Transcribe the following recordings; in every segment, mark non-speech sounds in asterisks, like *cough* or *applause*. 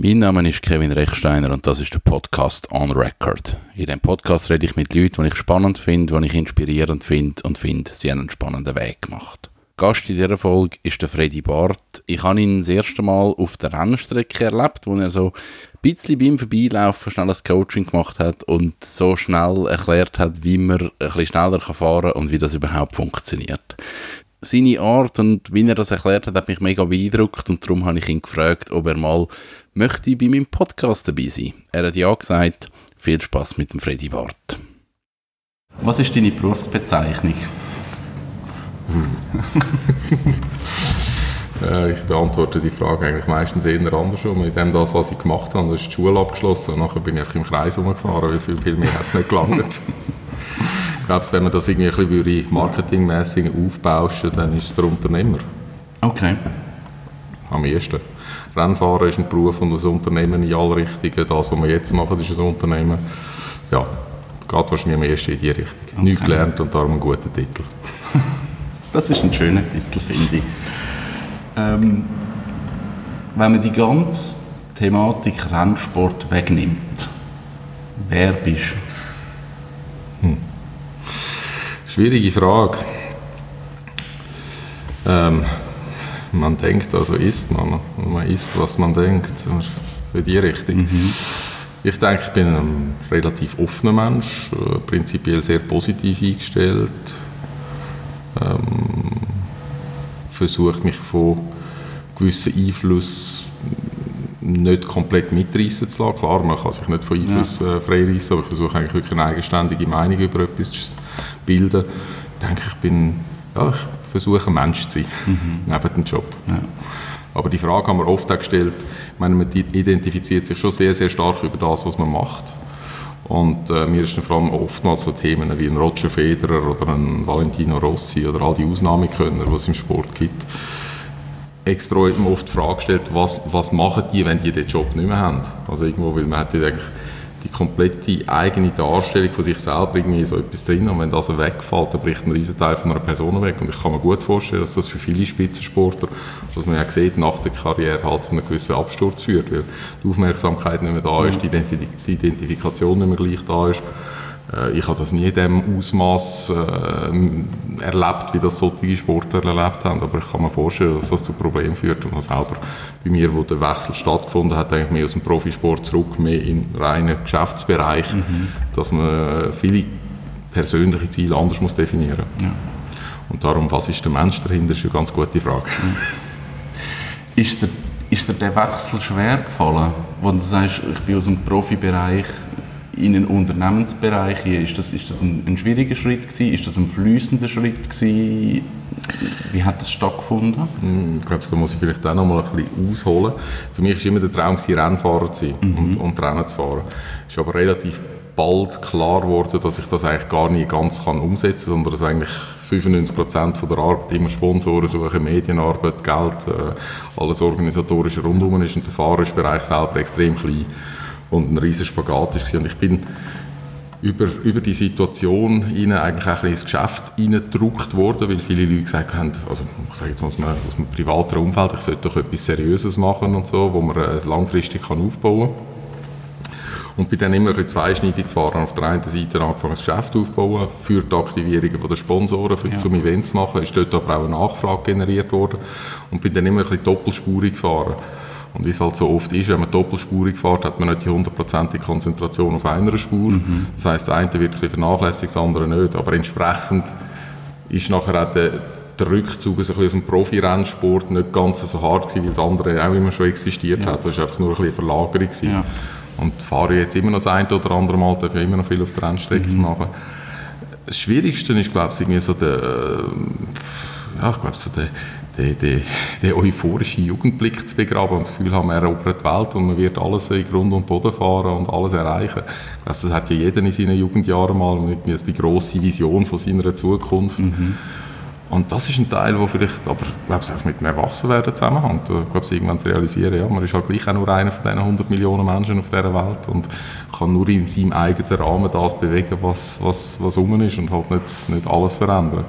Mein Name ist Kevin Rechsteiner und das ist der Podcast On Record. In diesem Podcast rede ich mit Leuten, die ich spannend finde, die ich inspirierend finde und finde, sie haben einen spannenden Weg gemacht. Gast in dieser Folge ist der Freddy Barth. Ich habe ihn das erste Mal auf der Rennstrecke erlebt, wo er so ein bisschen beim Vorbeilaufen schnell ein Coaching gemacht hat und so schnell erklärt hat, wie man ein bisschen schneller fahren kann und wie das überhaupt funktioniert seine Art und wie er das erklärt hat, hat mich mega beeindruckt und darum habe ich ihn gefragt, ob er mal möchte bei meinem Podcast dabei sein. Er hat ja gesagt, viel Spaß mit dem Freddy Barth. Was ist deine Berufsbezeichnung? *laughs* Äh, ich beantworte die Frage eigentlich meistens eher andersrum. Mit dem, das, was ich gemacht habe, das ist die Schule abgeschlossen und nachher bin ich einfach im Kreis herumgefahren, weil viel, viel mehr hat es nicht gelangt. ich glaube, wenn man das irgendwie ein bisschen marketingmässig aufbauschen dann ist es der Unternehmer. Okay. Am ehesten. Rennfahren ist ein Beruf und ein Unternehmen in alle Richtungen. Das, was wir jetzt machen, ist ein Unternehmen. Ja, geht wahrscheinlich am ehesten in die Richtung. Okay. Nichts gelernt und darum ein guter Titel. *laughs* das ist ein schöner Titel, finde ich. Ähm, wenn man die ganze Thematik Rennsport wegnimmt, wer bist du? Hm. Schwierige Frage. Ähm, man denkt, also isst man. Man isst, was man denkt. Für die Richtung. Mhm. Ich denke, ich bin ein relativ offener Mensch, äh, prinzipiell sehr positiv eingestellt. Ähm, versuche mich von gewissen Einflüssen nicht komplett mitreißen zu lassen. Klar, man kann sich nicht von Einfluss ja. äh, freireißen, aber ich versuche eigentlich wirklich eine eigenständige Meinung über etwas zu bilden. Ich denke, ich bin ja, ich versuche ein Mensch zu sein, mhm. neben dem Job. Ja. Aber die Frage haben wir oft auch gestellt, ich meine, man identifiziert sich schon sehr, sehr stark über das, was man macht. Und äh, mir ist dann vor allem oftmals so Themen wie ein Roger Federer oder ein Valentino Rossi oder all die Ausnahmekönner, die es im Sport gibt, extra oft die Frage gestellt, was, was machen die, wenn die den Job nicht mehr haben? Also irgendwo, weil man hat ja eigentlich die komplette eigene Darstellung von sich selber irgendwie so etwas drin und wenn das wegfällt, dann bricht ein riesen Teil von einer Person weg. Und ich kann mir gut vorstellen, dass das für viele Spitzensportler, was man ja sieht, nach der Karriere halt zu einem gewissen Absturz führt, weil die Aufmerksamkeit nicht mehr da ist, die, Identifikation nicht mehr gleich da ist ich habe das nie in dem Ausmaß äh, erlebt, wie das solche Sportler erlebt haben, aber ich kann mir vorstellen, dass das zu Problemen führt und selber bei mir, wo der Wechsel stattgefunden hat, eigentlich mehr aus dem Profisport zurück, mehr in reinen Geschäftsbereich, mhm. dass man viele persönliche Ziele anders muss definieren muss. Ja. Und darum, was ist der Mensch dahinter, ist eine ganz gute Frage. Mhm. Ist dir, ist dir der Wechsel schwer gefallen, wo du sagst, ich bin aus dem Profibereich in den Unternehmensbereich ist das, ist das ein, ein schwieriger Schritt gewesen? Ist das ein fließender Schritt gewesen? Wie hat das stattgefunden? Hm, ich glaube, da muss ich vielleicht auch noch mal ein bisschen ausholen. Für mich war immer der Traum, Rennfahrer zu sein mhm. und, und Rennen zu fahren. Es ist aber relativ bald klar geworden, dass ich das eigentlich gar nicht ganz kann umsetzen kann, sondern dass eigentlich 95 Prozent der Arbeit immer Sponsoren suchen, Medienarbeit, Geld, äh, alles organisatorische rundum ist und der Fahrerbereich selber extrem klein und ein riesiger Spagat war. Und ich bin über, über die Situation ihnen eigentlich auch ins Geschäft hineingedruckt worden, weil viele Leute gesagt haben, also ich sage jetzt mal aus einem, aus einem privaten Umfeld, ich sollte doch etwas Seriöses machen und so, wo man äh, langfristig kann aufbauen kann. Und bin dann immer ein zweischneidig gefahren. Auf der einen Seite angefangen, das Geschäft aufzubauen, für die Aktivierung der Sponsoren, für, ja. zum Events machen, ist dort aber auch eine Nachfrage generiert worden und bin dann immer ein bisschen doppelspurig gefahren. Und wie es halt so oft ist, wenn man doppelspurig fährt, hat man nicht die hundertprozentige Konzentration auf einer Spur. Mhm. Das heißt, das eine wird ein vernachlässigt, das andere nicht. Aber entsprechend ist nachher auch der, der Rückzug aus dem Profi-Rennsport nicht ganz so hart gewesen, weil das andere auch immer schon existiert ja. hat. Das war einfach nur ein bisschen Verlagerung. Ja. Und fahre jetzt immer noch das eine oder andere Mal, darf ich immer noch viel auf der Rennstrecke mhm. machen. Das Schwierigste ist, glaube ich, irgendwie so der, ja, ich glaube, so der, den, den, den euphorischen Jugendblick zu begraben und das Gefühl haben, er erobert die Welt und man wird alles in Grund und Boden fahren und alles erreichen. Ich glaube, das hat ja jeder in seinen Jugendjahren mal mit mir die grosse Vision von seiner Zukunft. Mhm. Und das ist ein Teil, der vielleicht, aber ich glaube, es auch mit dem Erwachsenwerden zusammenhängt. Ich glaube, es irgendwann zu realisieren, ja, man ist halt gleich auch nur einer von diesen 100 Millionen Menschen auf dieser Welt und kann nur in seinem eigenen Rahmen das bewegen, was, was, was rum ist und halt nicht, nicht alles verändern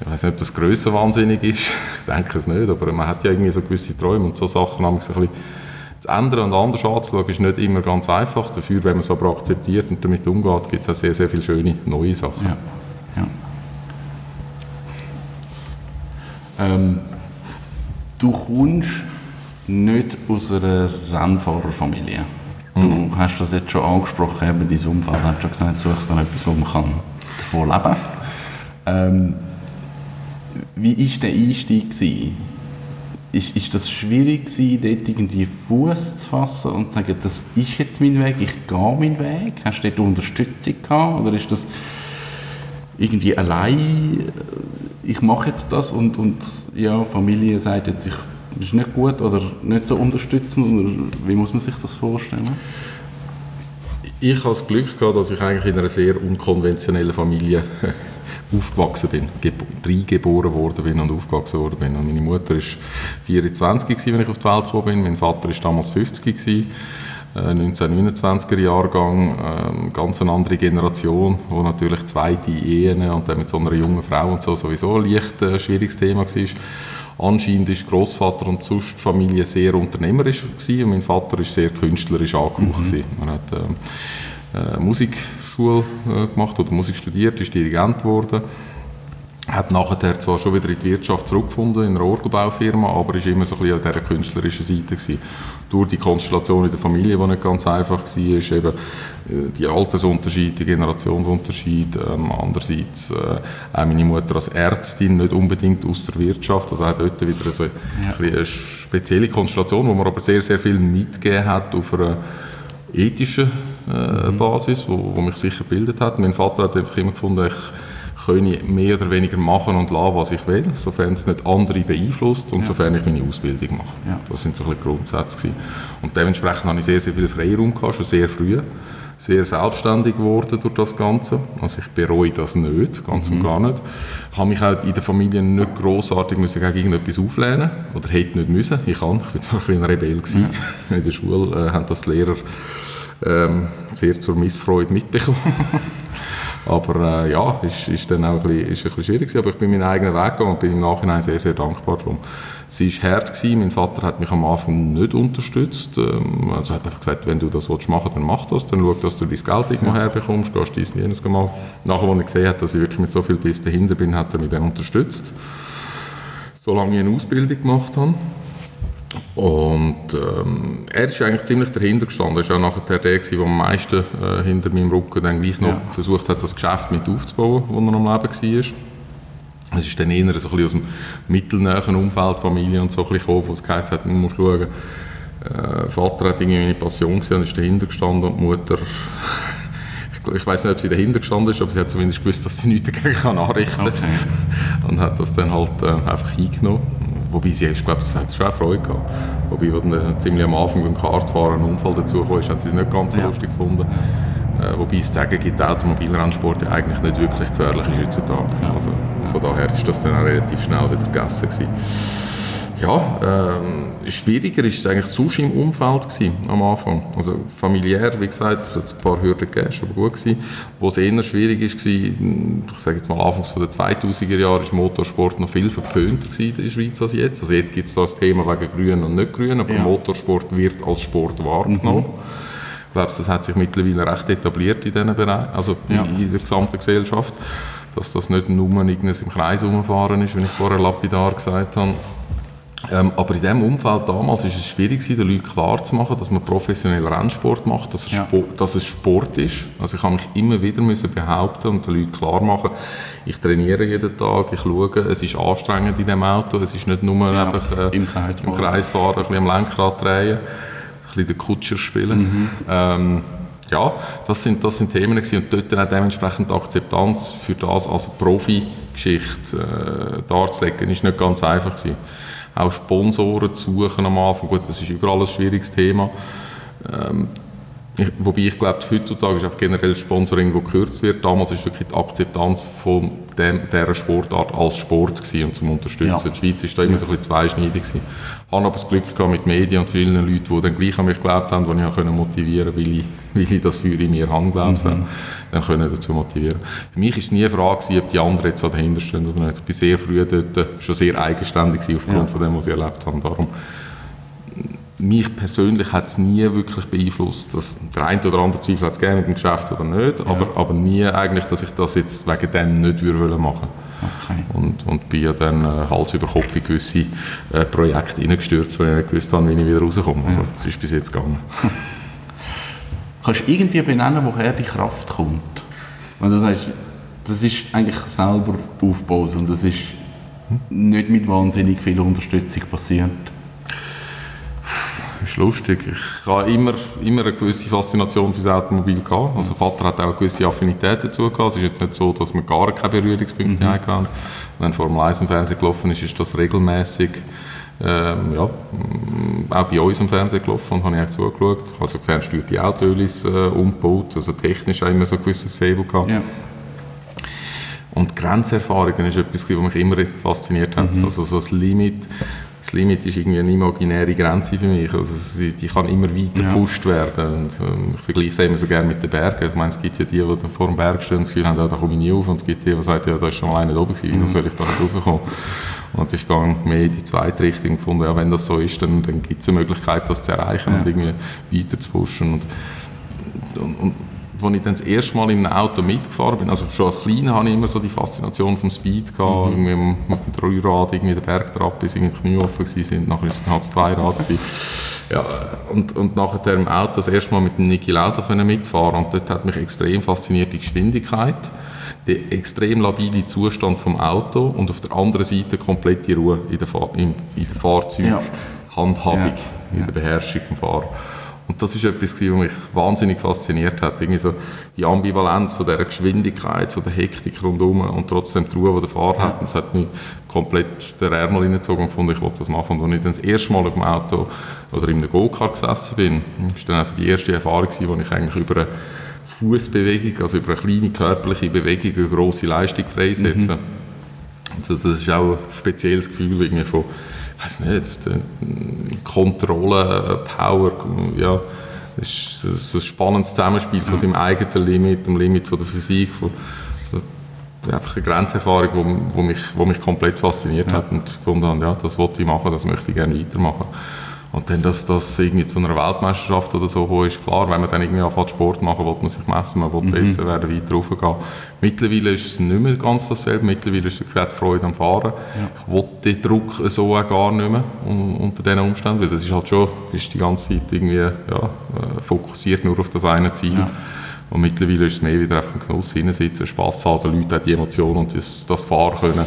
ich weiß nicht, ob das grösser wahnsinnig ist, ich denke es nicht, aber man hat ja irgendwie so gewisse Träume und so Sachen haben ein bisschen zu ändern und anders anzuschauen, ist nicht immer ganz einfach. Dafür, wenn man es aber akzeptiert und damit umgeht, gibt es auch sehr, sehr viele schöne neue Sachen. Ja. ja. Ähm, du kommst nicht aus einer Rennfahrerfamilie. Du mhm. hast das jetzt schon angesprochen, eben dein Umfeld hat schon gesagt, such dann etwas, wo man kann davon leben kann. Ähm, wie war der Einstieg? Gewesen? Ist, ist das schwierig gewesen, dort irgendwie Fuß zu fassen und zu sagen, das ist jetzt mein Weg, ich gehe meinen Weg? Hast du dort Unterstützung gehabt oder ist das irgendwie allein, ich mache jetzt das und, und ja, Familie sagt jetzt, ich ist nicht gut oder nicht so unterstützend? Oder wie muss man sich das vorstellen? Ich habe das Glück gehabt, dass ich eigentlich in einer sehr unkonventionellen Familie aufgewachsen bin, drei geboren worden bin und aufgewachsen worden bin. Und meine Mutter war 24 gewesen, wenn ich auf die Welt gekommen bin. Mein Vater war damals 50 gewesen. 1929er Jahrgang, äh, ganz eine andere Generation, wo natürlich zweite Ehen und dann mit so einer jungen Frau und so sowieso ein leicht äh, schwieriges Thema war. Anscheinend ist Großvater und sonst Familie sehr unternehmerisch gewesen und mein Vater ist sehr künstlerisch angehaucht mhm. Man hat äh, äh, Musikschule äh, gemacht oder Musik studiert, ist Dirigent geworden hat nachher zwar schon wieder in die Wirtschaft zurückgefunden, in einer Orgelbaufirma, aber ist immer so ein bisschen an dieser künstlerischen Seite gewesen. Durch die Konstellation in der Familie, die nicht ganz einfach war, ist eben äh, die Altersunterschied, die Generationsunterschied, ähm, andererseits äh, auch meine Mutter als Ärztin, nicht unbedingt aus der Wirtschaft, also auch dort wieder so ja. ein eine spezielle Konstellation, wo man aber sehr, sehr viel mitgegeben hat auf einer ethischen äh, mhm. Basis, wo, wo mich sicher gebildet hat. Mein Vater hat einfach immer gefunden, ich kann ich mehr oder weniger machen und lassen, was ich will, sofern es nicht andere beeinflusst und ja. sofern ich meine Ausbildung mache. Ja. Das sind so ein bisschen Grundsätze gewesen. Und dementsprechend hatte ich sehr, sehr viel Freiraum gehabt, schon sehr früh. Sehr selbstständig geworden durch das Ganze. Also ich bereue das nicht, ganz mhm. und gar nicht. Ich habe mich halt in der Familie nicht grossartig müssen gegen irgendetwas auflehnen oder hätte nicht müssen. Ich kann, ich war zwar ein, ein Rebell gewesen. Ja. *laughs* In der Schule äh, haben das die Lehrer ähm, sehr zur Missfreude mitbekommen. *laughs* Aber äh, ja, ist, ist dann auch ein bisschen, ist ein bisschen schwierig gewesen. Aber ich bin meinen eigenen Weg gegangen und bin im Nachhinein sehr, sehr dankbar darum. Es war hart gewesen. Mein Vater hat mich am Anfang nicht unterstützt. Ähm, also hat einfach gesagt, wenn du das machen willst, dann mach das. Dann schau, dass du dein Geld irgendwo herbekommst, gehst dies und jenes machen. Nachher, als er gesehen hat, dass ich wirklich mit so viel Biss dahinter bin, hat er mich dann unterstützt. Solange ich eine Ausbildung gemacht habe. Und ähm, er ist eigentlich ziemlich dahinter gestanden. Er war auch nachher der, der am meisten äh, hinter meinem Rücken dann gleich noch ja. versucht hat, das Geschäft mit aufzubauen, wo er am Leben war. Es ist dann eher so ein bisschen aus dem mittelnähen Umfeld, Familie und so ein bisschen gekommen, wo es geheißen hat, man muss schauen. Äh, Vater hat irgendwie eine Passion gesehen und ist dahinter gestanden und die Mutter *laughs* ich, ich weiß nicht, ob sie dahinter gestanden ist, aber sie hat zumindest gewusst, dass sie nichts dagegen kann anrichten kann. Okay. *laughs* Und hat das dann halt äh, einfach eingenommen. Wobei sie, ich glaube, sie hat schon auch Freude gehabt. Wobei, als ziemlich am Anfang beim Kartfahren ein Unfall dazu kam, hat sie es nicht ganz so ja. lustig gefunden. Äh, wobei es sagen gibt, der Automobilrennsport ja eigentlich nicht wirklich gefährlich ist heutzutage. Also, von daher ist das dann auch relativ schnell wieder gegessen gewesen. Ja, ähm, schwieriger war es eigentlich sonst im Umfeld gewesen, am Anfang. Also familiär, wie gesagt, hat ein paar Hürden gegeben, ist aber gut gewesen. Wo es eher schwierig war, ich sage jetzt mal Anfang der 2000er Jahre, ist Motorsport noch viel verpönter in der Schweiz als jetzt. Also jetzt gibt es das Thema wegen Grün und nicht Grün, aber ja. Motorsport wird als Sport wahrgenommen. Mhm. Ich glaube, das hat sich mittlerweile recht etabliert in diesem Bereich, also ja. in der gesamten Gesellschaft, dass das nicht nur irgendwas im Kreis umfahren ist, wie ich vorher lapidar gesagt habe, ähm, aber in diesem Umfeld damals war es schwierig, den Leuten klarzumachen, dass man professionell Rennsport macht, dass es, ja. Sport, dass es Sport ist. Also ich habe mich immer wieder müssen behaupten und den Leuten klar machen, ich trainiere jeden Tag, ich schaue, es ist anstrengend in diesem Auto, es ist nicht nur ja, einfach äh, im, Kreis im Kreis fahren, ein bisschen am Lenkrad drehen, ein bisschen den Kutscher spielen. Mhm. Ähm, ja, das sind, das sind Themen gewesen. und dort auch dementsprechend Akzeptanz für das als Profi-Geschichte äh, darzulegen, ist nicht ganz einfach gewesen auch Sponsoren zu suchen am Anfang. Gut, das ist überall ein schwieriges Thema. Ähm, ich, wobei ich glaube, heutzutage ist auch generell Sponsoring, wo gekürzt wird. Damals war wirklich die Akzeptanz von dem, dieser Sportart als Sport gewesen und zum Unterstützen. Ja. Die Schweiz war da immer so ein bisschen zweischneidig gewesen. Ich hatte aber das Glück gehabt mit Medien und vielen Leuten, die dann gleich an mich geglaubt haben, die ich auch motivieren konnte, weil ich, *laughs* weil ich das für in mir habe, glaubt mhm. dann können dazu motivieren. Für mich war es nie eine Frage, ob die anderen jetzt dahinter stehen oder nicht. Ich war sehr früh dort schon sehr eigenständig aufgrund ja. von dem, was ich erlebt habe. Darum mich persönlich hat es nie wirklich beeinflusst. Dass der eine oder andere Zweifel hat es gerne mit dem Geschäft oder nicht, ja. aber, aber nie eigentlich, dass ich das jetzt wegen dem nicht würde machen okay. und, und bin ja dann äh, Hals über Kopf in gewisse äh, Projekte reingestürzt, weil ich nicht gewusst habe, wie ich wieder rauskomme. Ja. Aber das ist bis jetzt gegangen. *laughs* Kannst du irgendwie benennen, woher die Kraft kommt? Wenn du sagst, das ist eigentlich selber aufgebaut und das ist nicht mit wahnsinnig viel Unterstützung passiert ist lustig. Ich habe immer, immer eine gewisse Faszination für das Automobil gehabt. Also Vater hat auch eine gewisse Affinität dazu gehabt. Es ist jetzt nicht so, dass wir gar keine Berührungspunkte mhm. hatten. Wenn Formel 1 im Fernsehen gelaufen ist, ist das regelmäßig ähm, ja, auch bei uns im Fernsehen gelaufen und habe ich auch zugeschaut. Also fernsteuerte Autos äh, umgebaut, also technisch auch immer so ein gewisses Faible gehabt. Ja. Und Grenzerfahrungen ist etwas, was mich immer fasziniert hat. Mhm. Also so das Limit das Limit ist irgendwie eine imaginäre Grenze für mich. Also die kann immer weiter ja. gepusht werden. Und, ähm, ich vergleiche es immer so gerne mit den Bergen. Ich meine, es gibt ja die, die vor dem Berg stehen und das Gefühl haben, ja, da komme ich nie auf. Und es gibt die, die sagen, ja, da ist schon mal einer oben gewesen, wieso mhm. soll ich da nicht raufkommen? Und ich gehe mehr in die zweite Richtung und fand, ja, wenn das so ist, dann, dann gibt es eine Möglichkeit, das zu erreichen ja. und irgendwie weiter zu pushen. Und, und, und als ich dann das erste Mal in einem Auto mitgefahren bin, also schon als Kleiner hatte ich immer so die Faszination vom Speed gehabt, mhm. irgendwie auf dem Dreirad, irgendwie der Bergtrab, bis irgendwie die Knie offen sind, nachher ist es halt das Zweirad gewesen. Ja, und, und nachher im Auto das erste Mal mit dem Niki Lauda können mitfahren und dort hat mich extrem fasziniert die Geschwindigkeit, der extrem labile Zustand vom Auto und auf der anderen Seite komplette Ruhe in der, Fahr in, in der Fahrzeughandhabung, ja. in der Beherrschung vom Fahrer. Und das ist etwas, was mich wahnsinnig fasziniert hat. Irgendwie so die Ambivalenz von dieser Geschwindigkeit, von der Hektik rundherum und trotzdem die Ruhe, die der Fahrer hat. Und das hat mich komplett den Ärmel reingezogen und fand, ich wollte das machen. Und als ich dann das erste Mal auf dem Auto oder in einem Go-Kart gesessen bin, das war dann also die erste Erfahrung, wo ich eigentlich über eine Fußbewegung, also über eine kleine körperliche Bewegung eine grosse Leistung freisetze. Mhm. Also das ist auch ein spezielles Gefühl irgendwie von weiß nicht, Kontrolle, Power, ja, das ist so ein spannendes Zusammenspiel von seinem eigenen Limit, dem Limit von der Physik, von, von einfach eine Grenzerfahrung, wo, wo, mich, wo mich komplett fasziniert ja. hat und gefunden habe, ja, das wollte ich machen, das möchte ich gerne weitermachen. Und dann, dass das irgendwie zu einer Weltmeisterschaft oder so kommt, ist klar, wenn man dann irgendwie anfängt Sport machen, will man sich messen, man will mhm. besser werden, weiter raufgehen. Mittlerweile ist es nicht mehr ganz dasselbe, mittlerweile ist es Freude am Fahren. Ja. Ich will den Druck so auch gar nicht mehr unter diesen Umständen, weil das ist halt schon, ist die ganze Zeit irgendwie ja, äh, fokussiert nur auf das eine Ziel. Ja. Und mittlerweile ist es mehr wieder einfach ein Genuss, hinsitzen, Spass haben, den Leuten die Emotionen und das, das Fahren können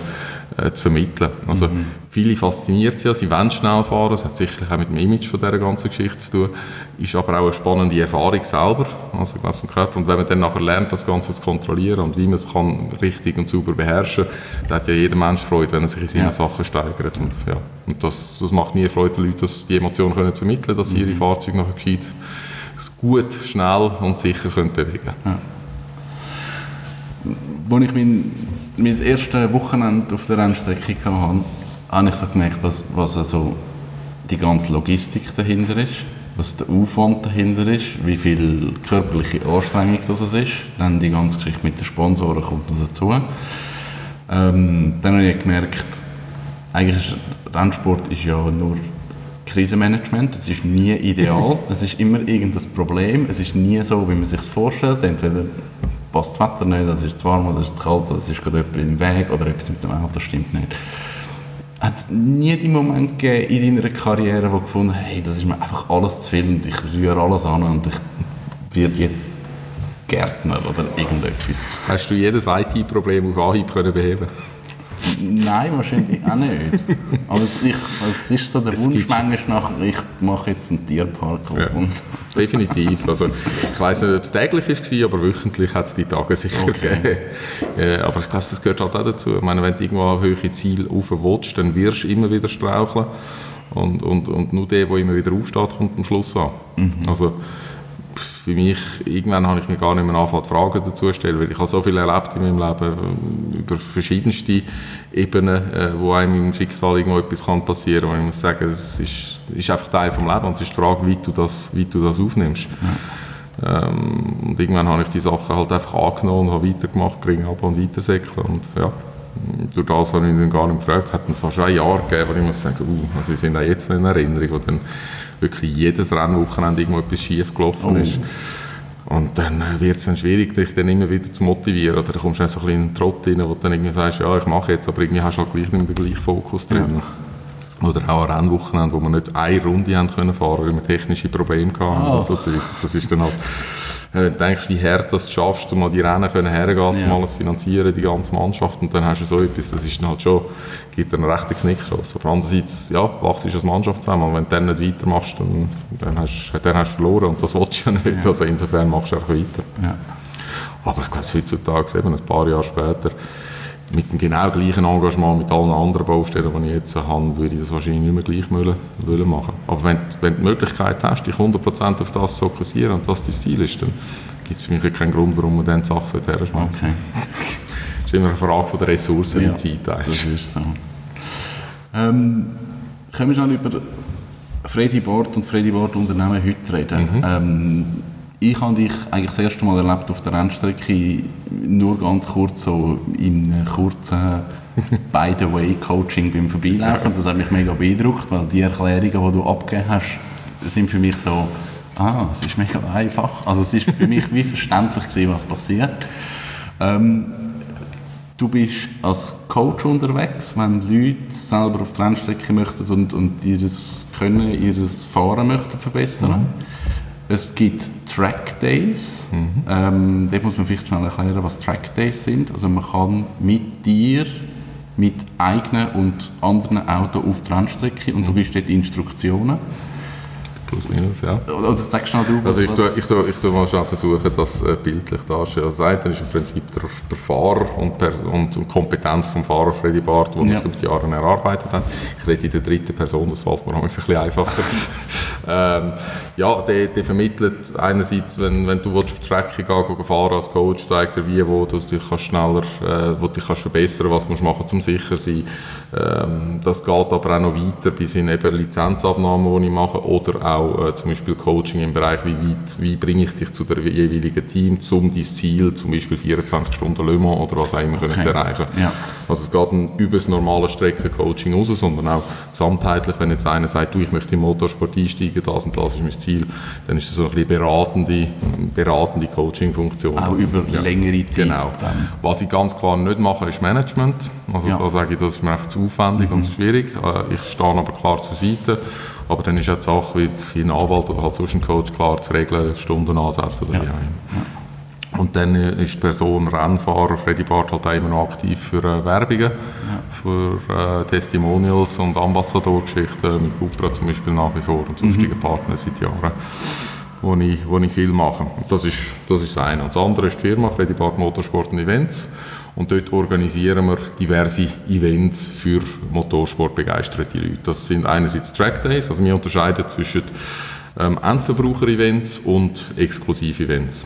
äh, zu vermitteln. Also mhm. viele fasziniert es ja, sie wollen schnell fahren, das hat sicherlich auch mit dem Image von dieser ganzen Geschichte zu tun, ist aber auch eine spannende Erfahrung selber, also ich glaube vom Körper. Und wenn man dann nachher lernt, das Ganze zu kontrollieren und wie man es kann richtig und sauber beherrschen, dann hat ja jeder Mensch Freude, wenn er sich in seinen ja. Sachen steigert. Und, ja, und das, das macht mir Freude, den Leuten, dass die Emotionen können vermitteln, dass sie ihre mhm. Fahrzeuge nachher gescheit gut, schnell und sicher können bewegen können. Ja. Als ich mein mein erstes Wochenende auf der Rennstrecke hatte, habe ich so gemerkt, was, was also die ganze Logistik dahinter ist, was der Aufwand dahinter ist, wie viel körperliche Anstrengung das ist. Dann die ganze Geschichte mit den Sponsoren kommt noch dazu. Ähm, dann habe ich gemerkt, eigentlich Rennsport ist ja nur Krisenmanagement. Es ist nie ideal. *laughs* es ist immer irgendein Problem. Es ist nie so, wie man sich vorstellt. Entweder passt das Wetter nicht, es ist zu warm oder es ist zu kalt, oder es ist gerade jemand im Weg oder etwas mit dem Auto stimmt nicht. Hat es nie den Moment gegeben in deiner Karriere, wo du gefunden hast, hey, das ist mir einfach alles zu viel und ich rühre alles an und ich werde jetzt Gärtner oder irgendetwas? Hast du jedes IT-Problem auf Anhieb können beheben Nein, wahrscheinlich auch nicht. Aber es, ich, es ist so der es Wunsch manchmal nach, ich mache jetzt einen Tierpark auf. Ja, definitiv. Also, ich weiß nicht, ob es täglich war, aber wöchentlich hat es die Tage sicher okay. gegeben. Ja, aber ich glaube, das gehört halt auch dazu. Ich meine, wenn du irgendwo ein höhere Ziel willst, dann wirst du immer wieder straucheln. Und, und, und nur der, der immer wieder aufsteht, kommt am Schluss an. Mhm. Also, für mich, irgendwann habe ich mir gar nicht mehr angefangen, Fragen dazu zu stellen, weil ich habe so viel erlebt in meinem Leben, äh, über verschiedenste Ebenen, äh, wo einem im Schicksal irgendwo etwas kann passieren kann. Und ich muss sagen, es ist, ist einfach Teil des Lebens. Es ist die Frage, wie du das, wie du das aufnimmst. Ja. Ähm, und irgendwann habe ich die Sachen halt einfach angenommen und habe weitergemacht, gering ab und weitersäckeln. Und ja, durch das habe ich ihn gar nicht gefragt. Es hat mir zwar schon ein Jahr gegeben, aber ich muss sagen, uh, also ich sind auch jetzt noch in Erinnerung, wo dann wirklich jedes Rennwochenende irgendwo etwas schief gelaufen Oh. ist. Und dann äh, wird es dann schwierig, dich dann immer wieder zu motivieren. Oder dann kommst du dann so ein bisschen in einen Trott rein, wo du dann irgendwie sagst, ja, ich mache jetzt, aber irgendwie hast du halt gleich nicht mehr den gleichen Fokus drin. Oder auch an Rennwochenende, wo wir nicht eine Runde haben können fahren, weil wir technische Probleme hatten. Ah. Und so das ist dann halt, wenn du denkst, wie hart das du schaffst, um mal die Rennen können hergehen, Ja. um alles finanzieren, die ganze Mannschaft, und dann hast du so etwas, das ist dann halt schon, gibt einen rechten Knickschuss. Aber andererseits, ja, wachst du als Mannschaft zusammen, und wenn du dann nicht weitermachst, dann, dann, hast, dann hast du verloren, und das willst du ja nicht. Also insofern machst du einfach weiter. Ja. Aber ich glaube, heutzutage, eben ein paar Jahre später, mit dem genau gleichen Engagement mit allen anderen Baustellen, die ich jetzt habe, würde ich das wahrscheinlich nicht mehr gleich wollen, wollen machen. Aber wenn, wenn du die Möglichkeit hast, dich 100% auf das zu fokussieren und das dein Ziel ist, dann gibt es für mich keinen Grund, warum man dann die Sachen herschmeißt. Okay. Das *laughs* ist immer eine Frage von der Ressourcen Ja, und Zeit. Das eigentlich. ist so. Ähm, können wir schnell über Freddy Bord und Freddy Bord Unternehmen heute reden? Ähm, ich habe dich eigentlich das erste Mal erlebt auf der Rennstrecke, nur ganz kurz so in einem kurzen *laughs* By-the-Way-Coaching beim Vorbeilaufen. Das hat mich mega beeindruckt, weil die Erklärungen, die du abgegeben hast, sind für mich so, ah, es ist mega einfach. Also es ist für mich wie verständlich gewesen, was passiert. Du bist als Coach unterwegs, wenn Leute selber auf die Rennstrecke möchten und, und ihres Können, ihres Fahren möchten verbessern. Es gibt Track Days. Ähm, da muss man vielleicht schnell erklären, was Track Days sind. Also man kann mit dir, mit eigenen und anderen Autos auf die Rennstrecke und du gibst dort Instruktionen. Plus minus, ja. Oder sag schnell du, was Also ich tue, ich tue, ich tue mal schon versuchen, das äh, bildlich darzustellen. Also das eine ist im Prinzip der, der Fahrer und, per, und die Kompetenz vom Fahrer Freddy Barth, der Ja. das über die Jahre erarbeitet hat. Ich rede in der dritten Person, das fällt mir ein bisschen einfacher. *laughs* ähm, ja, der, der vermittelt einerseits, wenn, wenn du willst auf die Strecke gehen, gehen fahren als Coach, zeigt er, wie, wo du dich kannst schneller, äh, wo du dich kannst verbessern, was musst du machen, um sicher zu sein. Ähm, das geht aber auch noch weiter bis in eben Lizenzabnahmen, die ich mache, oder auch äh, zum Beispiel Coaching im Bereich, wie weit, wie bringe ich dich zu der jeweiligen Team, um dein Ziel, zum Beispiel 24 Stunden Le Mans oder was auch immer, Okay. zu erreichen. Ja. Also es geht nicht über das normale Streckencoaching raus, sondern auch gesamtheitlich, wenn jetzt einer sagt, du, ich möchte im Motorsport einsteigen, das und das ist mein Ziel, dann ist das so ein bisschen beratende, beratende Coaching-Funktion. Auch über längere Zeit Genau. dann. Was ich ganz klar nicht mache, ist Management. Also Ja. da sage ich, das ist mir einfach zu aufwendig und zu schwierig. Äh, Ich stehe aber klar zur Seite. Aber dann ist auch die Sache, wie wie ein Anwalt oder halt sonst ein Coach, klar zu regeln, Stunden ansetzen oder Ja. wie auch immer. Und dann ist die Person Rennfahrer, Freddy Barth, halt immer noch aktiv für äh, Werbungen, für äh, Testimonials und Ambassadorgeschichten mit Cupra zum Beispiel nach wie vor und sonstigen Partnern seit Jahren, wo ich, wo ich viel mache. Und Das ist, das ist das eine. Und das andere ist die Firma Freddy Barth Motorsport und Events. Und dort organisieren wir diverse Events für motorsportbegeisterte Leute. Das sind einerseits Track Days, also wir unterscheiden zwischen ähm, Endverbraucher-Events und Exklusiv-Events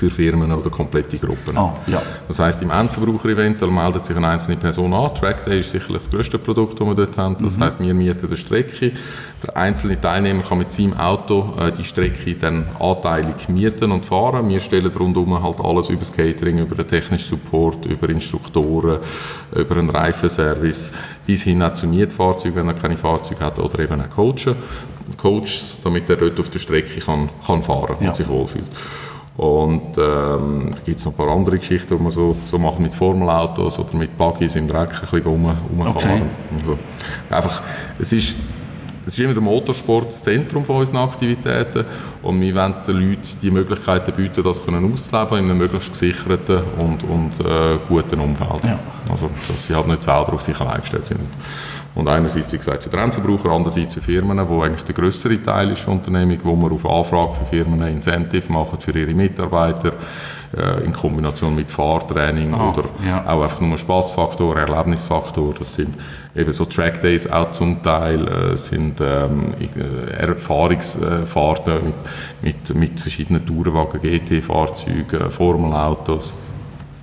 für Firmen oder komplette Gruppen. Ah, ja. Das heisst, im Endverbraucher-Event meldet sich eine einzelne Person an. Trackday ist sicherlich das grösste Produkt, das wir dort haben. Das heisst, wir mieten eine Strecke. Der einzelne Teilnehmer kann mit seinem Auto äh, die Strecke dann anteilig mieten und fahren. Wir stellen rundum halt alles über das Catering, über den technischen Support, über Instruktoren, über einen Reifenservice, bis hin auch zu Mietfahrzeugen, wenn er keine Fahrzeuge hat, oder eben auch Coachen. Coaches, damit er dort auf der Strecke kann, kann fahren Ja. und sich wohlfühlt. Und ähm, gibt es noch ein paar andere Geschichten, die wir so, so machen mit Formelautos oder mit Buggies im Dreck ein bisschen rum, rumfahren. Okay. Also, einfach, es ist, es ist immer der Motorsport das Zentrum von unseren Aktivitäten und wir wollen den Leuten die Möglichkeiten bieten, das können auszuleben in einem möglichst gesicherten und, und äh, guten Umfeld. Ja. Also, dass sie halt nicht selber auf sich allein gestellt sind. Und einerseits, wie gesagt, für den Endverbraucher, andererseits für Firmen, wo eigentlich der größere Teil ist der Unternehmung, wo wir auf Anfrage für Firmen Incentive machen für ihre Mitarbeiter, äh, in Kombination mit Fahrtraining Ah, oder ja. auch einfach nur Spaßfaktor, Erlebnisfaktor. Das sind eben so Trackdays auch zum Teil, äh, sind ähm, äh, Erfahrungsfahrten mit, mit, mit verschiedenen Tourenwagen, GT-Fahrzeugen, Formelautos.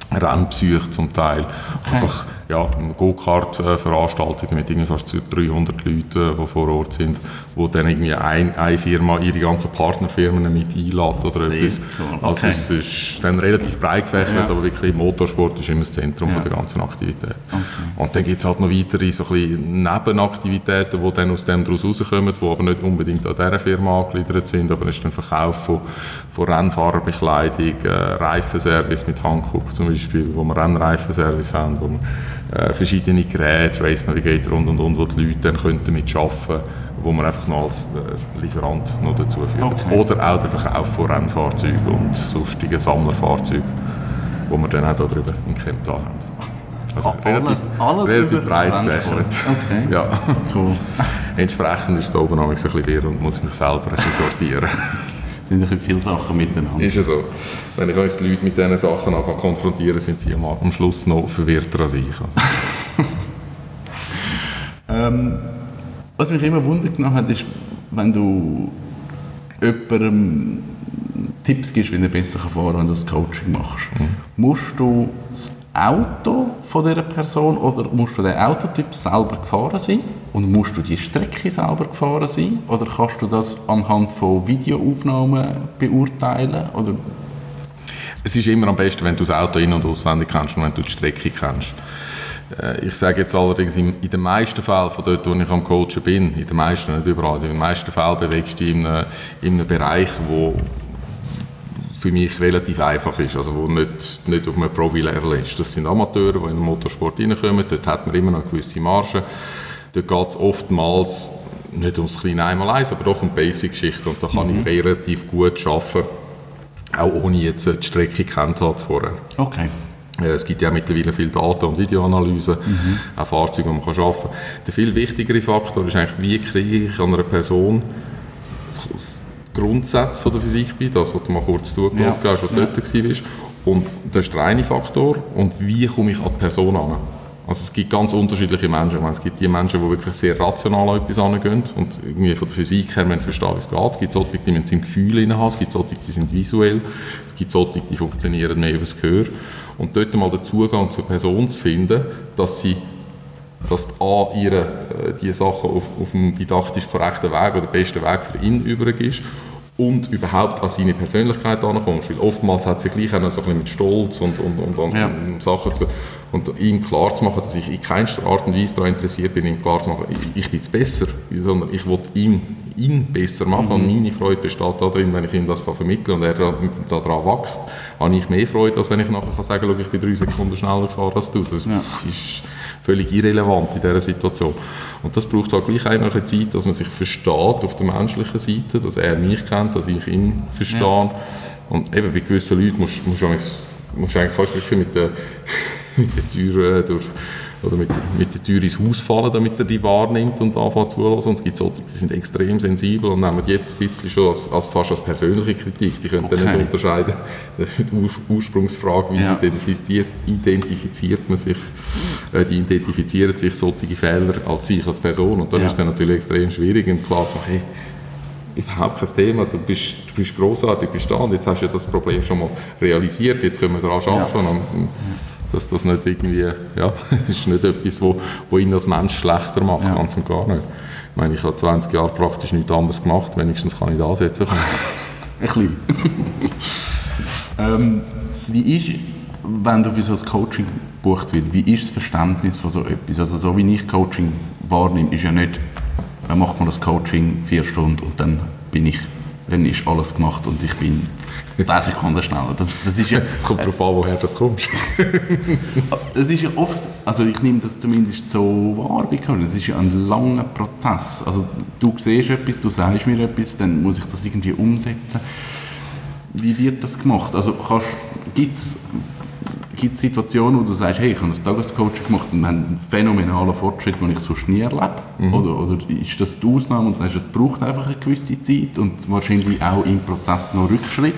Rennpsych zum Teil. Einfach ja, Go-Kart-Veranstaltungen mit irgendwie fast 300 Leuten, die vor Ort sind, wo dann irgendwie ein, eine Firma ihre ganzen Partnerfirmen mit einlädt oder Sehr etwas. cool. Also Okay. es ist dann relativ breit gefächert, Ja. aber wirklich Motorsport ist immer das Zentrum Ja. von der ganzen Aktivität. Und dann gibt es halt noch weitere so ein bisschen Nebenaktivitäten, die dann aus dem daraus rauskommen, die aber nicht unbedingt an dieser Firma angegliedert sind, aber es ist dann Verkauf von, von Rennfahrerbekleidung, äh, Reifenservice mit Hankook zum Beispiel, wo wir Rennreifenservice haben, wo wir äh, verschiedene Geräte, Race Navigator und und und, wo die Leute dann können damit arbeiten können, wo man einfach noch als äh, Lieferant noch dazu führen. Okay. Oder auch der Verkauf von Rennfahrzeugen und sonstigen Sammlerfahrzeugen, wo wir dann auch darüber in Kemptal haben. Also Ah, alles- alles relativ über breit gefächert. Okay. Ja. Cool. Entsprechend ist da oben ein bisschen leer und muss mich selber ein bisschen sortieren. Sind ein viele Sachen miteinander. ist ja so. Wenn ich uns die Leute mit diesen Sachen anfange konfrontieren, sind sie am Schluss noch verwirrter als ich. Also, *laughs* Ähm, was mich immer Wunder genommen hat, ist, wenn du jemandem Tipps gibst, wie er besser fahren kann, wenn du das Coaching machst. Musst du das Auto von dieser Person oder musst du den Autotyp selber gefahren sein? Und musst du die Strecke selber gefahren sein? Oder kannst du das anhand von Videoaufnahmen beurteilen? Oder es ist immer am besten, wenn du das Auto in- und auswendig kennst und wenn du die Strecke kennst. Äh, Ich sage jetzt allerdings, in den meisten Fällen von dort, wo ich am Coachen bin, in den meisten, nicht überall, in den meisten Fällen bewegst du dich in einem, in einem Bereich, wo für mich relativ einfach ist, also wo nicht, nicht auf einem Profi-Level ist. Das sind Amateure, die in den Motorsport reinkommen, dort hat man immer noch eine gewisse Marge. Dort geht es oftmals nicht ums kleine Einmaleins, aber doch um Basic-Geschichten und da kann ich relativ gut arbeiten, auch ohne jetzt die Strecke kennt habe vorher. Okay. Äh, Es gibt ja mittlerweile viel Daten- und Videoanalyse, auch Fahrzeuge, die man arbeiten kann. Der viel wichtigere Faktor ist eigentlich, wie kriege ich an einer Person das- von der Physik bei, das, was du mal kurz zugelassen Ja. hast, was du dort warst. Und das ist der eine Faktor. Und wie komme ich an die Person an? Also es gibt ganz unterschiedliche Menschen. Meine, es gibt die Menschen, die wirklich sehr rational an etwas angehen und irgendwie von der Physik her verstehen, wie es geht. Es gibt solche, die müssen im Gefühl haben. Es gibt solche, die sind visuell. Es gibt solche, die funktionieren mehr über das Gehör. Und dort mal den Zugang zur Person zu finden, dass sie dass A, ihre, äh, die Sachen auf, auf dem didaktisch korrekten Weg oder besten Weg für ihn übrig ist und überhaupt an seine Persönlichkeit ankommst. Weil oftmals hat sie gleich auch noch so ein bisschen mit Stolz und, und, und, und, Ja. und Sachen zu und ihm klar zu machen, dass ich in keinster Art und Weise daran interessiert bin, ihm klar zu machen, ich, ich bin jetzt besser, sondern ich will ihm, ihn besser machen und meine Freude besteht darin, wenn ich ihm das kann vermitteln und er da- daran wächst, habe ich mehr Freude, als wenn ich nachher kann sagen kann, ich bin drei Sekunden schneller gefahren als du. Das Ja. ist völlig irrelevant in dieser Situation. Und das braucht halt gleich auch eine Zeit, dass man sich versteht auf der menschlichen Seite, dass er mich kennt, dass ich ihn verstehe. Und eben bei gewissen Leuten musst, musst, du eigentlich- musst du eigentlich fast wirklich mit der, *laughs* mit der Tür äh, durch oder mit, mit der Tür ins Haus fallen, damit er die wahrnimmt und anfängt zuhören. Und es gibt solche, die sind extrem sensibel und nehmen jetzt ein bisschen schon als, als fast als persönliche Kritik. Die können dann Okay. nicht unterscheiden. *laughs* Die Ur Ursprungsfrage, wie Ja. identifiziert, identifiziert man sich, äh, die identifizieren sich solche Fehler als sich als Person. Und dann Ja. ist dann natürlich extrem schwierig, ihm klar zu machen, hey, überhaupt kein Thema, du bist, du bist grossartig, bist da und jetzt hast du das Problem schon mal realisiert, jetzt können wir daran arbeiten. Und, dass das nicht irgendwie, ja, *laughs* das ist nicht etwas, wo, wo ihn als Mensch schlechter macht, Ja. ganz und gar nicht. Ich meine, ich habe 20 Jahre praktisch nichts anderes gemacht, wenigstens kann ich da ansetzen. *laughs* Ein bisschen. *laughs* ähm, wie ist, wenn du für so ein Coaching gebucht wird, wie ist das Verständnis von so etwas? Also so wie ich Coaching wahrnehme, ist ja nicht, dann macht man das Coaching vier Stunden und dann bin ich, dann ist alles gemacht und ich bin 10 Sekunden schneller. Das, das ist ja, Es *laughs* kommt darauf an, woher das kommst. *laughs* das ist ja oft, also ich nehme das zumindest so wahr bei Coaching, das ist ja ein langer Prozess. Also du siehst etwas, du sagst mir etwas, dann muss ich das irgendwie umsetzen. Wie wird das gemacht? Also gibt es Situationen, wo du sagst, hey, ich habe ein Tagescoaching gemacht und wir haben einen phänomenalen Fortschritt, den ich sonst nie erlebe? Oder, oder ist das die Ausnahme und du sagst, es braucht einfach eine gewisse Zeit und wahrscheinlich auch im Prozess noch Rückschritt?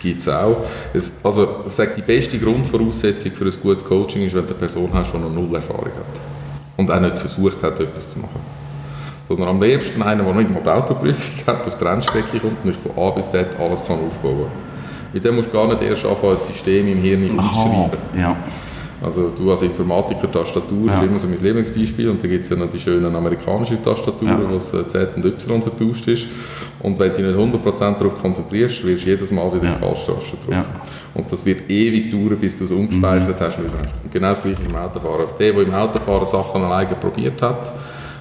Gibt es auch. Es, also ich sage, die beste Grundvoraussetzung für ein gutes Coaching ist, wenn die Person halt schon eine Null-Erfahrung hat. Und auch nicht versucht hat, etwas zu machen. Sondern am liebsten einer, der nicht mal die Autoprüfung hat, auf die Rennstrecke kommt und nicht von A bis Z alles kann aufbauen kann. Mit dem musst du gar nicht erst anfangen, ein System im Hirn einzuschreiben. ja. Also du als Informatiker, Tastatur Ja. ist immer so mein Lieblingsbeispiel und da gibt es ja noch die schönen amerikanischen Tastaturen, Ja. wo es äh, Z und Y vertauscht ist. Und wenn du dich nicht 100% darauf konzentrierst, wirst du jedes Mal wieder Ja. die falsche Taste drücken. Ja. Und das wird ewig dauern, bis du es umgespeichert wieder hast. Und genau das gleiche ist im Autofahren. Der, der im Autofahren Sachen alleine probiert hat,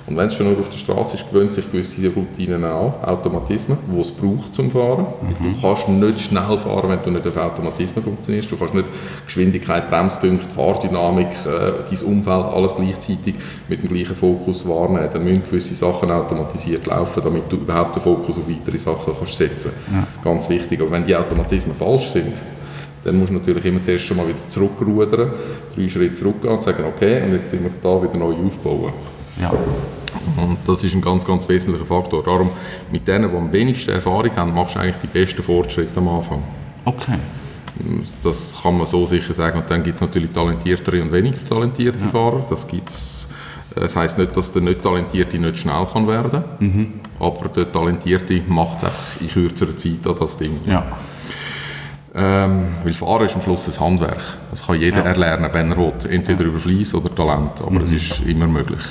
und wenn es schon nur auf der Straße ist, gewöhnt sich gewisse Routinen an, Automatismen, die es braucht zum Fahren. Mhm. Du kannst nicht schnell fahren, wenn du nicht auf Automatismen funktionierst. Du kannst nicht Geschwindigkeit, Bremspunkt, Fahrdynamik, äh, dein Umfeld, alles gleichzeitig mit dem gleichen Fokus wahrnehmen. Dann müssen gewisse Sachen automatisiert laufen, damit du überhaupt den Fokus auf weitere Sachen kannst setzen kannst. Ganz wichtig. Aber wenn die Automatismen falsch sind, dann musst du natürlich immer zuerst schon mal wieder zurückrudern, drei Schritte zurückgehen und sagen, okay, und jetzt sind wir da wieder neu aufbauen. Ja. Und das ist ein ganz, ganz wesentlicher Faktor. Darum, mit denen, die am wenigsten Erfahrung haben, machst du eigentlich die besten Fortschritte am Anfang. Okay. Das kann man so sicher sagen. Und dann gibt es natürlich talentiertere und weniger talentierte Fahrer. Das gibt's. Das heisst nicht, dass der nicht Talentierte nicht schnell kann werden kann. Aber der Talentierte macht es einfach in kürzerer Zeit an das Ding. Ja. Ähm, weil Fahren ist am Schluss ein Handwerk. Das kann jeder Ja. erlernen, wenn er will. Entweder über Fleiss oder Talent. Aber es ist immer möglich.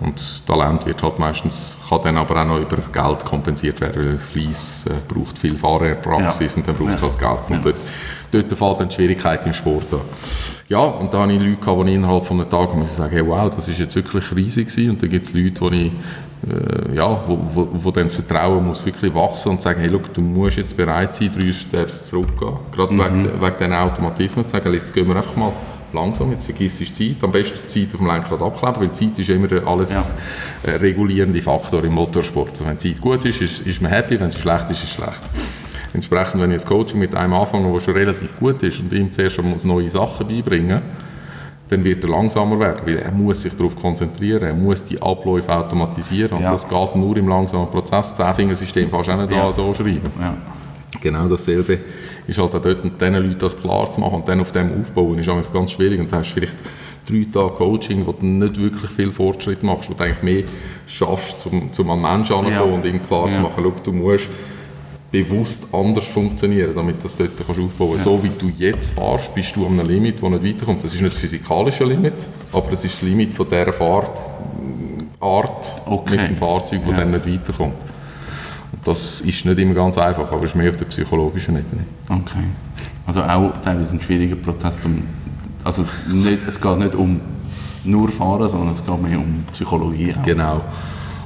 Und Talent wird halt meistens, kann dann aber auch noch über Geld kompensiert werden, weil Fleiss äh, braucht viel Fahrerpraxis Ja. und dann braucht es Ja. halt Geld. Und dort, dort fällt dann die Schwierigkeit im Sport an. Ja, und da habe ich Leute gehabt, die innerhalb von einem Tag müssen sagen, hey, wow, das ist jetzt wirklich riesig gewesen. Und dann gibt es Leute, die ich ja, wo, wo, wo dann das Vertrauen muss wirklich wachsen und sagen, hey, look, du musst jetzt bereit sein, drei Steps zurückgehen. Gerade wegen, wegen diesen Automatismen zu sagen, jetzt gehen wir einfach mal langsam, jetzt vergisst du die Zeit, am besten die Zeit auf dem Lenkrad abkleben, weil Zeit ist immer der alles äh, regulierende Faktor im Motorsport. Also wenn die Zeit gut ist, ist, ist man happy, wenn sie schlecht ist, ist es schlecht. Entsprechend, wenn ich ein Coaching mit einem anfange, der schon relativ gut ist und ihm zuerst schon muss neue Sachen beibringen dann wird er langsamer werden, weil er muss sich darauf konzentrieren, er muss die Abläufe automatisieren und Ja. das geht nur im langsamen Prozess. Das Zehnfingersystem fast auch nicht Ja. so schreiben. Ja. Genau dasselbe ist halt auch dort, und diesen Leuten das klar zu machen und dann auf dem aufbauen, ist manchmal ganz schwierig. Und da hast du vielleicht drei Tage Coaching, wo du nicht wirklich viel Fortschritt machst, wo du eigentlich mehr schaffst, um, um an Menschen heranzukommen Ja. und ihm klar zu machen, schau, du musst bewusst anders funktionieren, damit du das dort kannst aufbauen kannst. So wie du jetzt fährst, bist du an einem Limit, das nicht weiterkommt. Das ist nicht das physikalische Limit, aber das ist das Limit von dieser Fahrtart Okay. mit dem Fahrzeug, das Ja. dann nicht weiterkommt. Und das ist nicht immer ganz einfach, aber es ist mehr auf der psychologischen Ebene. Okay. Also auch teilweise ein schwieriger Prozess. Zum, also nicht, es geht nicht um nur Fahren, sondern es geht mehr um Psychologie. auch. Genau.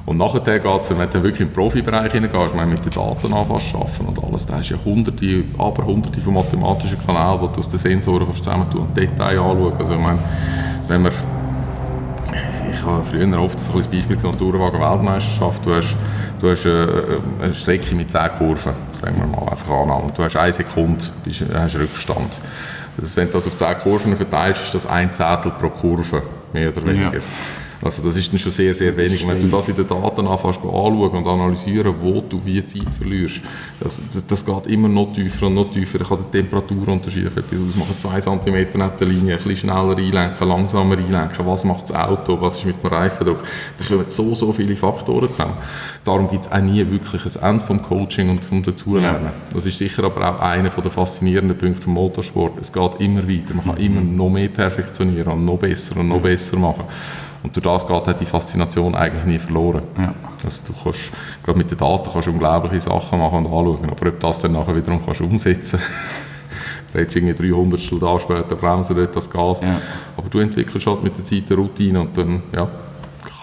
Und nachher geht es, wenn du wirklich den Profibereich hineingehst, wenn du mit den Daten anfängst zu arbeiten und alles, da hast du ja hunderte, aber hunderte von mathematischen Kanälen, die du aus den Sensoren kannst zusammentun und Detail anschauen. Also ich meine, wenn man ich habe früher oft ein das Beispiel genommen, Tourenwagen-Weltmeisterschaft. Du hast, du hast äh, eine Strecke mit 10 Kurven, sagen wir mal, einfach annehmen. Und du hast eine Sekunde, bist, hast Rückstand. Das, wenn du das auf 10 Kurven verteilst, ist das ein Zehntel pro Kurve, mehr oder weniger. Ja. Also das ist dann schon sehr, sehr wenig. Und wenn du das in den Daten anfängst anschauen und analysieren, wo du wie Zeit verlierst, das, das, das geht immer noch tiefer und noch tiefer. Ich kann den Temperaturunterschied ausmachen. Zwei Zentimeter neben der Linie, ein bisschen schneller einlenken, langsamer einlenken. Was macht das Auto? Was ist mit dem Reifendruck? Da kommen so, so viele Faktoren zusammen. Darum gibt es auch nie wirklich ein Ende vom Coaching und vom Dazulernen. Das ist sicher aber auch einer der faszinierenden Punkte vom Motorsport. Es geht immer weiter. Man kann immer noch mehr perfektionieren und noch besser und noch besser machen. Und durch das geht halt die Faszination eigentlich nie verloren. Ja. Also du kannst, gerade mit den Daten kannst du unglaubliche Sachen machen und anschauen, aber ob das dann nachher wiederum kannst umsetzen *laughs* redest irgendwie 300 da später, bremsen dort das Gas. Ja. Aber du entwickelst halt mit der Zeit eine Routine und dann ja,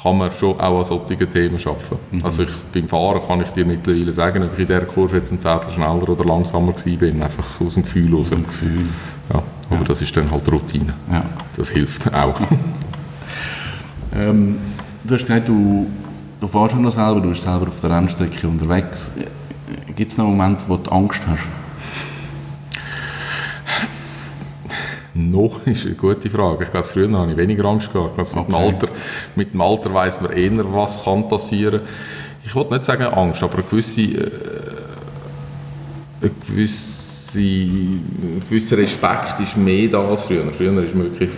kann man schon auch an solchen Themen arbeiten. Also ich, beim Fahren kann ich dir mittlerweile sagen, ob ich in dieser Kurve jetzt ein Zettel schneller oder langsamer gewesen bin, einfach aus dem Gefühl raus. Ein Gefühl. Ja, aber das ist dann halt Routine. Ja. Das hilft auch. *laughs* Ähm, du hast gesagt, du, du fährst ja noch selber, du bist selber auf der Rennstrecke unterwegs. Gibt es noch Momente, wo du Angst hast? Noch ist eine gute Frage. Ich glaube, früher habe ich weniger Angst gehabt. Ich glaube, mit, dem Okay. Alter, mit dem Alter weiss man eher, was kann passieren. Ich wollte nicht sagen Angst, aber eine gewisse, äh, eine gewisse, ein gewisser Respekt ist mehr da als früher. Früher ist man wirklich,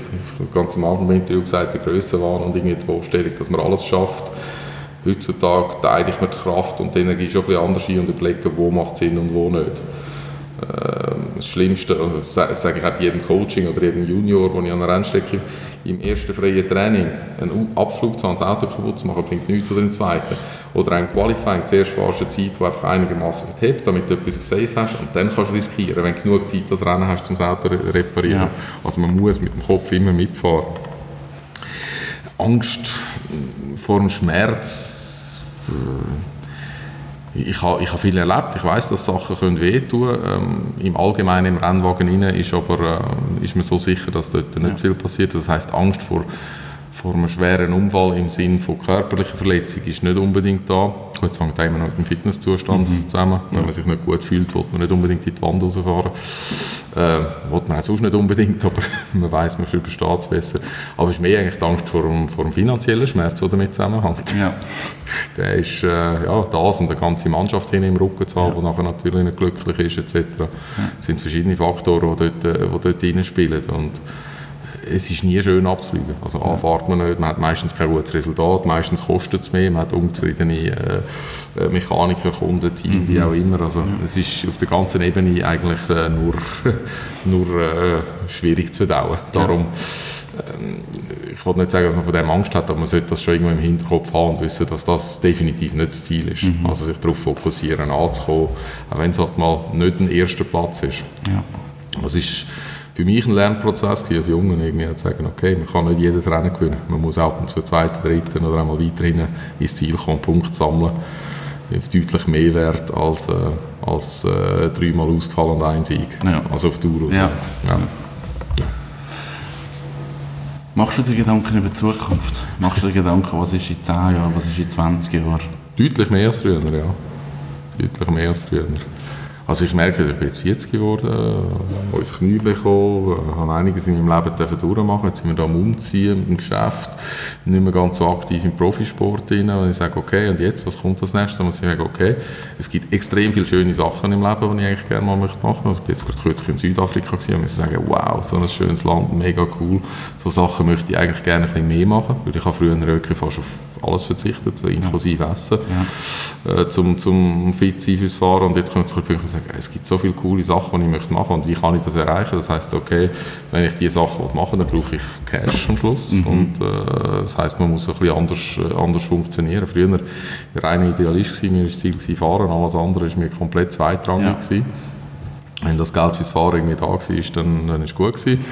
ganz am Anfang im Interview gesagt, der Grössenwahn und irgendwie die Vorstellung, dass man alles schafft. Heutzutage teile ich mir die Kraft und die Energie schon ein bisschen anders ein und überlege, wo macht Sinn und wo nicht. Ähm, das Schlimmste, also das sage ich auch jedem Coaching oder jedem Junior, den ich an der Rennstrecke im ersten freien Training einen Abflug zu das Auto kaputt zu machen, bringt nichts oder im zweiten. Oder ein Qualifying, zuerst fahrst du eine Zeit, die einfach einigermaßen hebt, damit du etwas auf Safe hast und dann kannst du riskieren, wenn du genug Zeit das Rennen hast, um das Auto zu reparieren. Ja. Also man muss mit dem Kopf immer mitfahren. Angst vor dem Schmerz, äh, ich habe ich ha viel erlebt, ich weiß, dass Sachen können wehtun können. Ähm, Im Allgemeinen im Rennwagen rein ist aber äh, ist man so sicher, dass dort nicht ja. viel passiert. Das heißt Angst vor vor einem schweren Unfall im Sinne von körperlicher Verletzung ist nicht unbedingt da. Gut, das hängt immer noch mit dem Fitnesszustand mhm. zusammen. Wenn man sich nicht gut fühlt, will man nicht unbedingt in die Wand rausfahren. Äh, will man auch sonst nicht unbedingt, *laughs* aber man weiß, man versteht es besser. Aber es ist mehr eigentlich die Angst vor dem, vor dem finanziellen Schmerz, der damit zusammenhängt. Ja. *laughs* Der ist äh, ja, das und eine ganze Mannschaft hin im Rücken zu haben, ja. die nachher natürlich nicht glücklich ist etc. Ja. Das sind verschiedene Faktoren, die dort, äh, die dort reinspielen. Und es ist nie schön abzufliegen. Also A, fährt man nicht, man hat meistens kein gutes Resultat, meistens kostet es mehr, man hat unzufriedene äh, äh, Mechaniker, Kunden, Team, mhm. wie auch immer. Also ja. es ist auf der ganzen Ebene eigentlich äh, nur, *laughs* nur äh, schwierig zu dauern. Darum, ähm, ich wollte nicht sagen, dass man von dem Angst hat, aber man sollte das schon irgendwo im Hinterkopf haben und wissen, dass das definitiv nicht das Ziel ist. Mhm. Also sich darauf fokussieren, anzukommen, auch wenn es halt mal nicht ein erster Platz ist. Ja. Das ist für mich ein Lernprozess als Junge, irgendwie zu sagen, okay, man kann nicht jedes Rennen gewinnen. Man muss auch zum zweiten, dritten oder einmal weiterhin ins Ziel kommen, Punkte sammeln. Auf deutlich mehr Wert als, äh, als äh, dreimal ausgefallen und ein Sieg. Ja. Also auf Dauer. Ja. Ja. Machst du dir Gedanken über die Zukunft? Machst du dir Gedanken, was ist in 10 Jahren, was ist in 20 Jahren? Deutlich mehr als früher, ja. Deutlich mehr als früher. Also ich merke, ich bin jetzt 40 geworden, habe ins Knie bekommen, habe einiges in meinem Leben durchmachen Jetzt sind wir da am Umziehen im Geschäft, nicht mehr ganz so aktiv im Profisport drin. Und ich sage, okay, und jetzt, was kommt als nächstes? Und ich sage, okay, es gibt extrem viele schöne Sachen im Leben, die ich eigentlich gerne mal machen möchte. Also ich bin jetzt gerade kürzlich in Südafrika und ich sage, wow, so ein schönes Land, mega cool. So Sachen möchte ich eigentlich gerne ein bisschen mehr machen, weil ich habe früher wirklich fast auf alles verzichtet, inklusive ja. Essen, ja. Äh, zum, zum fit sein fürs Fahren. Und jetzt kommt es zu Punkt und sagen, es gibt so viele coole Sachen, die ich möchte machen und wie kann ich das erreichen? Das heißt, okay, wenn ich diese Sachen machen will, dann brauche ich Cash am Schluss. Mhm. Und äh, das heißt, man muss ein bisschen anders, äh, anders funktionieren. Früher war ich reiner Idealist, gewesen, mir war das Ziel gewesen, fahren, alles andere war mir komplett zweitrangig. Ja. Gewesen. Wenn das Geld fürs Fahren irgendwie da war, dann, dann ist es gut gewesen.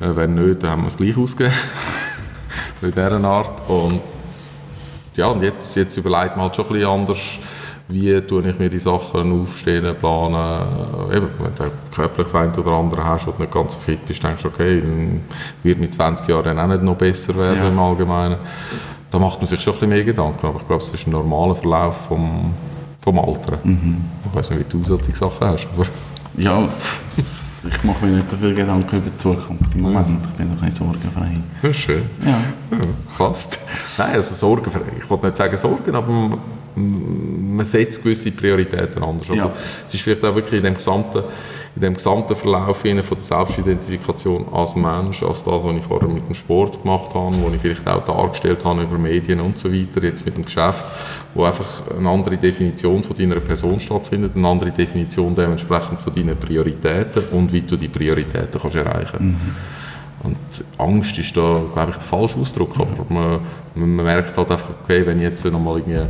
Äh, wenn nicht, dann haben wir es gleich ausgegeben. *laughs* in dieser Art. Und ja, und jetzt, jetzt überlegt man halt schon ein bisschen anders, wie tue ich mir die Sachen aufstehen, planen. Eben, wenn du körperlich ein oder andere hast und nicht ganz so fit bist, denkst du, okay, dann wird mit 20 Jahren auch nicht noch besser werden ja. im Allgemeinen. Da macht man sich schon ein bisschen mehr Gedanken, aber ich glaube, es ist ein normaler Verlauf vom, vom Alter. Mhm. Ich weiß nicht, wie du solche Sachen hast, aber... Ja, ich mache mir nicht so viel Gedanken über die Zukunft im Moment. Ich bin noch ein sorgenfrei. Ja, schön. Ja. ja fast. Nein, also sorgenfrei. Ich wollte nicht sagen Sorgen, aber man setzt gewisse Prioritäten anders. Ja. Es ist vielleicht auch wirklich in dem gesamten, in dem gesamten Verlauf von der Selbstidentifikation als Mensch, als das, was ich vorher mit dem Sport gemacht habe, wo ich vielleicht auch dargestellt habe über Medien und so weiter, jetzt mit dem Geschäft, wo einfach eine andere Definition von deiner Person stattfindet, eine andere Definition dementsprechend von deinen Prioritäten und wie du die Prioritäten kannst erreichen mhm. Und Angst ist da, glaube ich, der falsche Ausdruck, aber man, man merkt halt einfach, okay, wenn ich jetzt nochmal irgendwie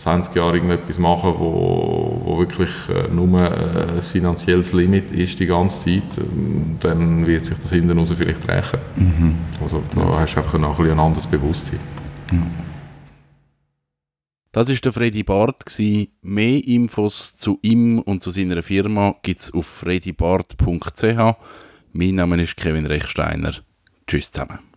20 Jahre irgendetwas machen, wo, wo wirklich äh, nur äh, ein finanzielles Limit ist die ganze Zeit, ähm, dann wird sich das hinten raus vielleicht rächen. Mhm. Also da ja. hast du einfach ein, ein anderes Bewusstsein. Ja. Das war der Freddy Barth. Mehr Infos zu ihm und zu seiner Firma gibt es auf freddybarth.ch. Mein Name ist Kevin Rechsteiner. Tschüss zusammen.